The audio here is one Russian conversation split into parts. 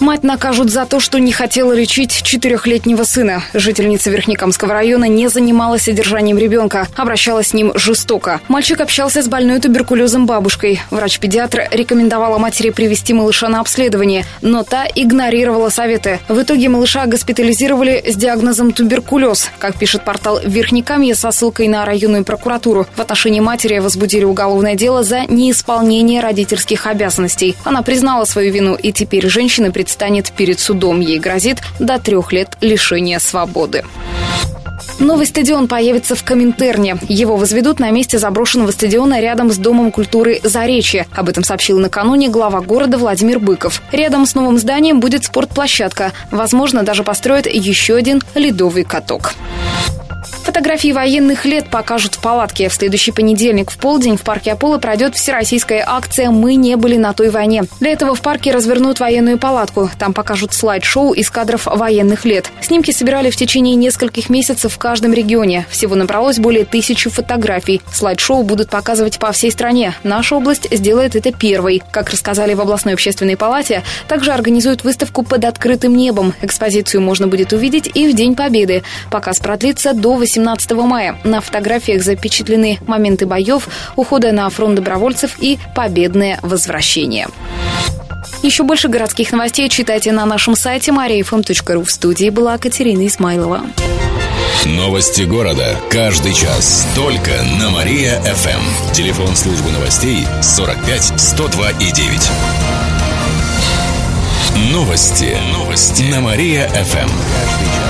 Мать накажут за то, что не хотела лечить четырехлетнего сына. Жительница Верхнекамского района не занималась содержанием ребенка, обращалась с ним жестоко. Мальчик общался с больной туберкулезом бабушкой. Врач-педиатр рекомендовала матери привести малыша на обследование, но та игнорировала советы. В итоге малыша госпитализировали с диагнозом туберкулез. Как пишет портал Верхнекамье со ссылкой на районную прокуратуру, в отношении матери возбудили уголовное дело за неисполнение родительских обязанностей. Она признала свою вину, и теперь женщина предстоит предстанет перед судом. Ей грозит до трех лет лишения свободы. Новый стадион появится в Коминтерне. Его возведут на месте заброшенного стадиона рядом с Домом культуры «Заречье». Об этом сообщил накануне глава города Владимир Быков. Рядом с новым зданием будет спортплощадка. Возможно, даже построят еще один ледовый каток. Фотографии военных лет покажут в палатке. В следующий понедельник в полдень в парке Аполло пройдет всероссийская акция «Мы не были на той войне». Для этого в парке развернут военную палатку. Там покажут слайд-шоу из кадров военных лет. Снимки собирали в течение нескольких месяцев в каждом регионе. Всего набралось более тысячи фотографий. Слайд-шоу будут показывать по всей стране. Наша область сделает это первой. Как рассказали в областной общественной палате, также организуют выставку под открытым небом. Экспозицию можно будет увидеть и в День Победы. Показ продлится до 18 17 мая. На фотографиях запечатлены моменты боев, ухода на фронт добровольцев и победное возвращение. Еще больше городских новостей читайте на нашем сайте mariafm.ru. В студии была Катерина Исмайлова. Новости города. Каждый час. Только на Мария-ФМ. Телефон службы новостей 45 102 и 9. Новости. Новости. На Мария-ФМ.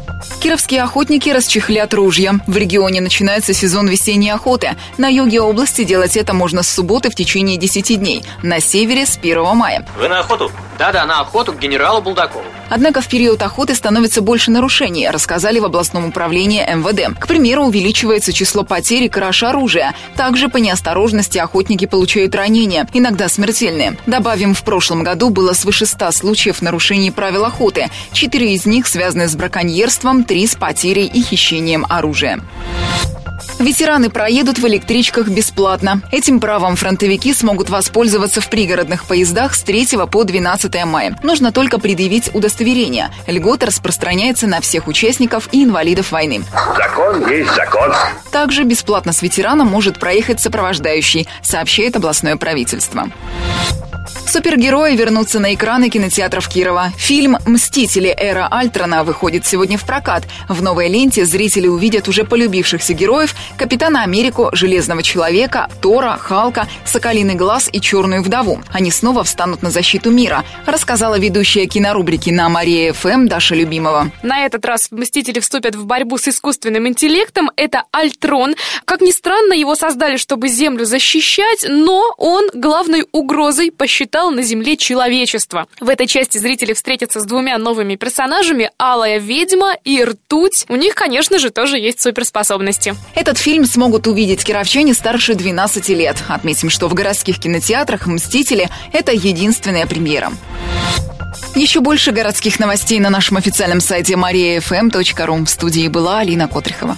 Кировские охотники расчехлят ружья. В регионе начинается сезон весенней охоты. На юге области делать это можно с субботы в течение 10 дней. На севере с 1 мая. Вы на охоту? Да-да, на охоту к генералу Булдакову. Однако в период охоты становится больше нарушений, рассказали в областном управлении МВД. К примеру, увеличивается число потерь и краж оружия. Также по неосторожности охотники получают ранения, иногда смертельные. Добавим, в прошлом году было свыше 100 случаев нарушений правил охоты. Четыре из них связаны с браконьерством, три с потерей и хищением оружия. Ветераны проедут в электричках бесплатно. Этим правом фронтовики смогут воспользоваться в пригородных поездах с 3 по 12 мая. Нужно только предъявить удостоверение. Льгота распространяется на всех участников и инвалидов войны. Закон есть закон. Также бесплатно с ветераном может проехать сопровождающий, сообщает областное правительство. Супергерои вернутся на экраны кинотеатров Кирова. Фильм «Мстители. Эра Альтрона» выходит сегодня в прокат. В новой ленте зрители увидят уже полюбившихся героев Капитана Америку, Железного Человека, Тора, Халка, Соколиный Глаз и Черную Вдову. Они снова встанут на защиту мира, рассказала ведущая кинорубрики на Мария ФМ Даша Любимова. На этот раз «Мстители» вступят в борьбу с искусственным интеллектом. Это Альтрон. Как ни странно, его создали, чтобы Землю защищать, но он главной угрозой посчитал восстало на земле человечество. В этой части зрители встретятся с двумя новыми персонажами – Алая ведьма и Ртуть. У них, конечно же, тоже есть суперспособности. Этот фильм смогут увидеть кировчане старше 12 лет. Отметим, что в городских кинотеатрах «Мстители» – это единственная премьера. Еще больше городских новостей на нашем официальном сайте mariafm.ru. В студии была Алина Котрихова.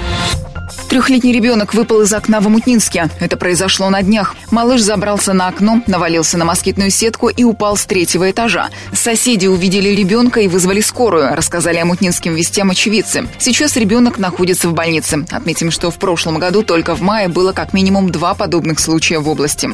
Трехлетний ребенок выпал из окна в Амутнинске. Это произошло на днях. Малыш забрался на окно, навалился на москитную сетку и упал с третьего этажа. Соседи увидели ребенка и вызвали скорую, рассказали амутнинским вестям очевидцы. Сейчас ребенок находится в больнице. Отметим, что в прошлом году только в мае было как минимум два подобных случая в области.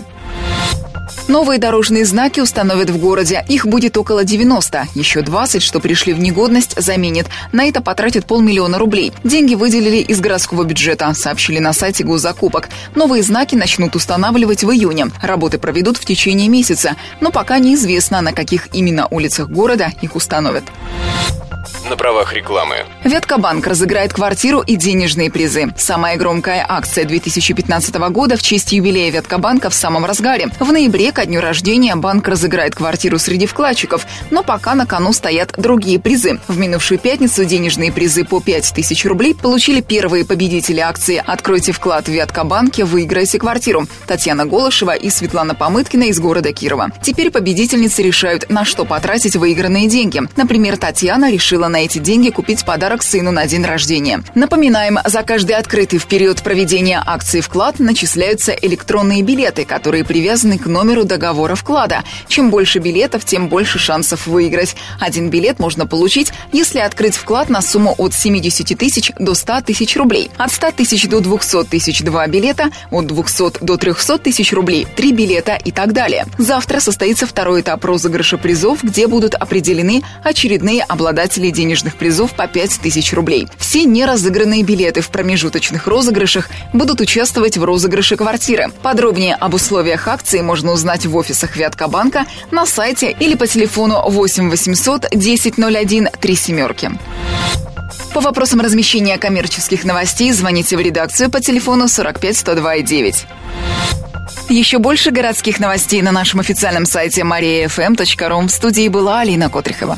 Новые дорожные знаки установят в городе. Их будет около 90. Еще 20, что пришли в негодность, заменят. На это потратят полмиллиона рублей. Деньги выделили из городского бюджета, сообщили на сайте госзакупок. Новые знаки начнут устанавливать в июне. Работы проведут в течение месяца. Но пока неизвестно, на каких именно улицах города их установят на правах рекламы. Веткобанк разыграет квартиру и денежные призы. Самая громкая акция 2015 года в честь юбилея Веткобанка в самом разгаре. В ноябре, ко дню рождения, банк разыграет квартиру среди вкладчиков, но пока на кону стоят другие призы. В минувшую пятницу денежные призы по 5000 рублей получили первые победители акции «Откройте вклад в Веткобанке, выиграйте квартиру» Татьяна Голышева и Светлана Помыткина из города Кирова. Теперь победительницы решают, на что потратить выигранные деньги. Например, Татьяна решила на на эти деньги купить подарок сыну на день рождения. Напоминаем, за каждый открытый в период проведения акции вклад начисляются электронные билеты, которые привязаны к номеру договора вклада. Чем больше билетов, тем больше шансов выиграть. Один билет можно получить, если открыть вклад на сумму от 70 тысяч до 100 тысяч рублей. От 100 тысяч до 200 тысяч два билета, от 200 до 300 тысяч рублей три билета и так далее. Завтра состоится второй этап розыгрыша призов, где будут определены очередные обладатели денег денежных призов по 5000 рублей. Все неразыгранные билеты в промежуточных розыгрышах будут участвовать в розыгрыше квартиры. Подробнее об условиях акции можно узнать в офисах Вяткобанка, на сайте или по телефону 8 800 1001 3 семерки. По вопросам размещения коммерческих новостей звоните в редакцию по телефону 45 102 9. Еще больше городских новостей на нашем официальном сайте mariafm.ru. В студии была Алина Котрихова.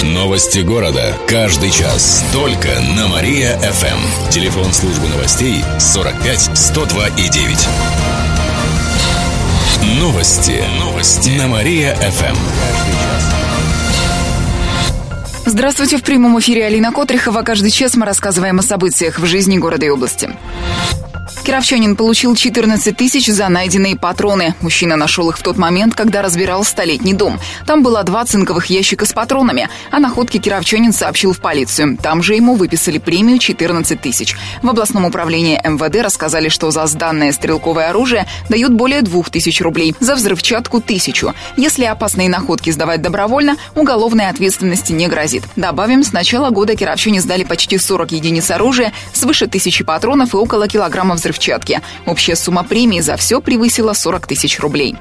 Новости города. Каждый час. Только на Мария-ФМ. Телефон службы новостей 45 102 и 9. Новости. Новости. На Мария-ФМ. Здравствуйте, в прямом эфире Алина Котрихова. Каждый час мы рассказываем о событиях в жизни города и области. Кировчанин получил 14 тысяч за найденные патроны. Мужчина нашел их в тот момент, когда разбирал столетний дом. Там было два цинковых ящика с патронами. О находке кировчанин сообщил в полицию. Там же ему выписали премию 14 тысяч. В областном управлении МВД рассказали, что за сданное стрелковое оружие дают более 2 тысяч рублей, за взрывчатку – тысячу. Если опасные находки сдавать добровольно, уголовной ответственности не грозит. Добавим, с начала года кировчане сдали почти 40 единиц оружия, свыше тысячи патронов и около килограмма взрывчатки взрывчатки. Общая сумма премии за все превысила 40 тысяч рублей.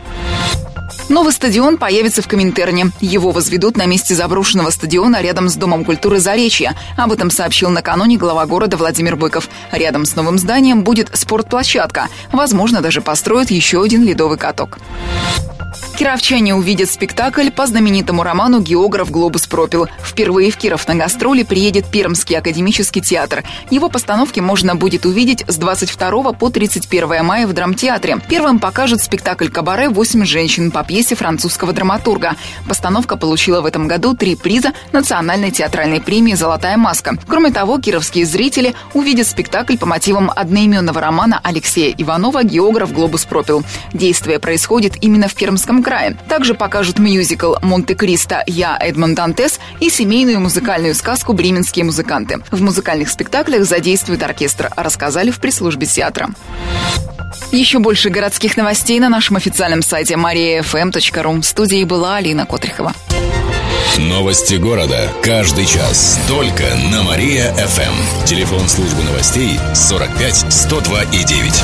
Новый стадион появится в Коминтерне. Его возведут на месте заброшенного стадиона рядом с Домом культуры Заречья. Об этом сообщил накануне глава города Владимир Быков. Рядом с новым зданием будет спортплощадка. Возможно, даже построят еще один ледовый каток. Кировчане увидят спектакль по знаменитому роману «Географ Глобус пропил». Впервые в Киров на гастроли приедет Пермский академический театр. Его постановки можно будет увидеть с 22 по 31 мая в драмтеатре. Первым покажут спектакль «Кабаре. Восемь женщин» по пьесе французского драматурга. Постановка получила в этом году три приза Национальной театральной премии «Золотая маска». Кроме того, кировские зрители увидят спектакль по мотивам одноименного романа Алексея Иванова «Географ Глобус пропил». Действие происходит именно в Пермском крае. Также покажут мюзикл «Монте-Кристо. Я Эдмон Дантес» и семейную музыкальную сказку «Бременские музыканты». В музыкальных спектаклях задействует оркестр, рассказали в пресс-службе театра. Еще больше городских новостей на нашем официальном сайте mariafm.ru. В студии была Алина Котрихова. Новости города. Каждый час. Только на Мария-ФМ. Телефон службы новостей 45 102 и 9.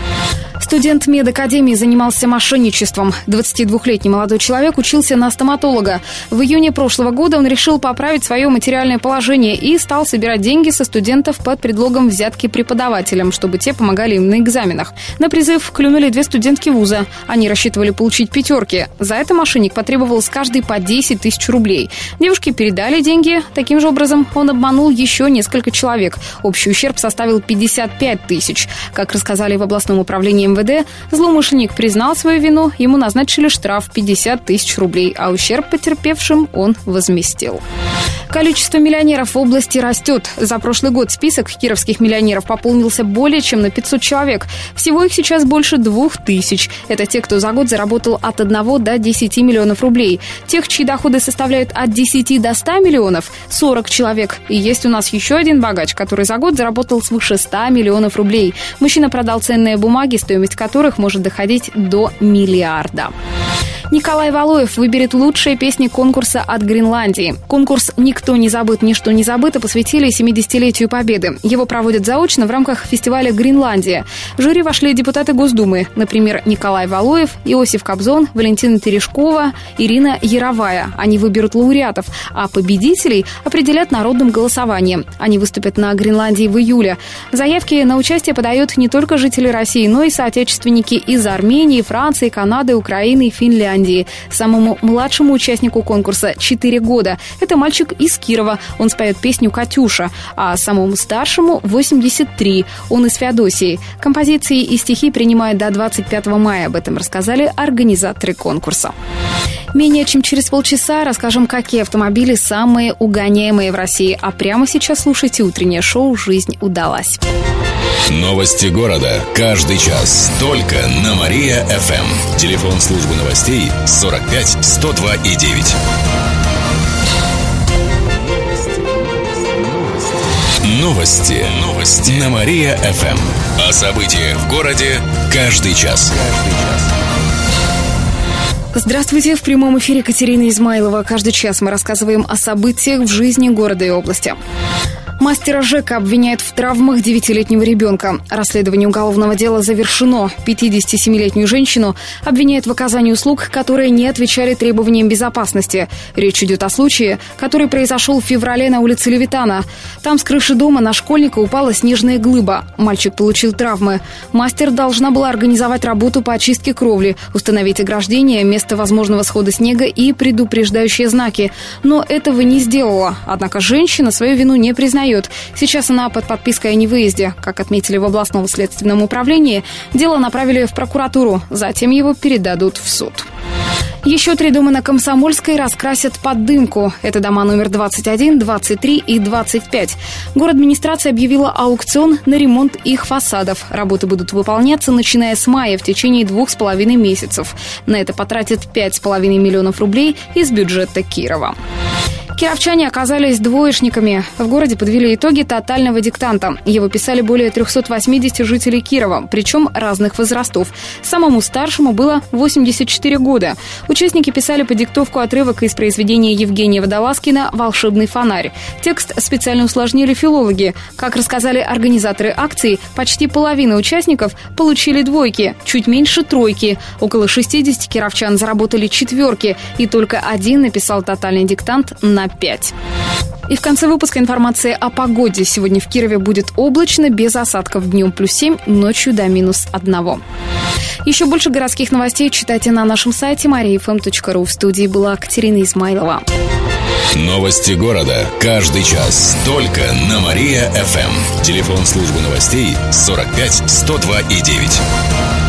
Студент медакадемии занимался мошенничеством. 22-летний молодой человек учился на стоматолога. В июне прошлого года он решил поправить свое материальное положение и стал собирать деньги со студентов под предлогом взятки преподавателям, чтобы те помогали им на экзаменах. На призыв клюнули две студентки вуза. Они рассчитывали получить пятерки. За это мошенник потребовал с каждой по 10 тысяч рублей. Девушки передали деньги. Таким же образом он обманул еще несколько человек. Общий ущерб составил 55 тысяч. Как рассказали в областном управлении МВД, МВД, злоумышленник признал свою вину, ему назначили штраф 50 тысяч рублей, а ущерб потерпевшим он возместил. Количество миллионеров в области растет. За прошлый год список кировских миллионеров пополнился более чем на 500 человек. Всего их сейчас больше двух тысяч. Это те, кто за год заработал от 1 до 10 миллионов рублей. Тех, чьи доходы составляют от 10 до 100 миллионов, 40 человек. И есть у нас еще один богач, который за год заработал свыше 100 миллионов рублей. Мужчина продал ценные бумаги, стоимость которых может доходить до миллиарда. Николай Валуев выберет лучшие песни конкурса от Гренландии. Конкурс «Никто не забыт, ничто не забыто» посвятили 70-летию Победы. Его проводят заочно в рамках фестиваля «Гренландия». В жюри вошли депутаты Госдумы, например, Николай Валуев, Иосиф Кобзон, Валентина Терешкова, Ирина Яровая. Они выберут лауреатов, а победителей определят народным голосованием. Они выступят на Гренландии в июле. Заявки на участие подают не только жители России, но и соотечественники из Армении, Франции, Канады, Украины и Финляндии. Финляндии. Самому младшему участнику конкурса 4 года. Это мальчик из Кирова. Он споет песню «Катюша». А самому старшему 83. Он из Феодосии. Композиции и стихи принимают до 25 мая. Об этом рассказали организаторы конкурса. Менее чем через полчаса расскажем, какие автомобили самые угоняемые в России. А прямо сейчас слушайте утреннее шоу «Жизнь удалась». Новости города. Каждый час. Только на Мария-ФМ. Телефон службы новостей 45 102 и 9. Новости. Новости. На Мария-ФМ. О событиях в городе каждый час. Каждый час. Здравствуйте! В прямом эфире Катерина Измайлова. Каждый час мы рассказываем о событиях в жизни города и области. Мастера ЖЭКа обвиняют в травмах девятилетнего ребенка. Расследование уголовного дела завершено. 57-летнюю женщину обвиняют в оказании услуг, которые не отвечали требованиям безопасности. Речь идет о случае, который произошел в феврале на улице Левитана. Там с крыши дома на школьника упала снежная глыба. Мальчик получил травмы. Мастер должна была организовать работу по очистке кровли, установить ограждение, место возможного схода снега и предупреждающие знаки. Но этого не сделала. Однако женщина свою вину не признает признает. Сейчас она под подпиской о невыезде. Как отметили в областном следственном управлении, дело направили в прокуратуру. Затем его передадут в суд. Еще три дома на Комсомольской раскрасят под дымку. Это дома номер 21, 23 и 25. Город администрация объявила аукцион на ремонт их фасадов. Работы будут выполняться, начиная с мая в течение двух с половиной месяцев. На это потратят пять с половиной миллионов рублей из бюджета Кирова. Кировчане оказались двоечниками. В городе подвели итоги тотального диктанта. Его писали более 380 жителей Кирова, причем разных возрастов. Самому старшему было 84 года. Участники писали по диктовку отрывок из произведения Евгения Водолазкина «Волшебный фонарь». Текст специально усложнили филологи. Как рассказали организаторы акции, почти половина участников получили двойки, чуть меньше тройки. Около 60 кировчан заработали четверки, и только один написал тотальный диктант на 5. И в конце выпуска информация о погоде. Сегодня в Кирове будет облачно, без осадков. Днем плюс 7, ночью до минус 1. Еще больше городских новостей читайте на нашем сайте mariafm.ru. В студии была Катерина Измайлова. Новости города. Каждый час. Только на Мария-ФМ. Телефон службы новостей 45 102 и 9.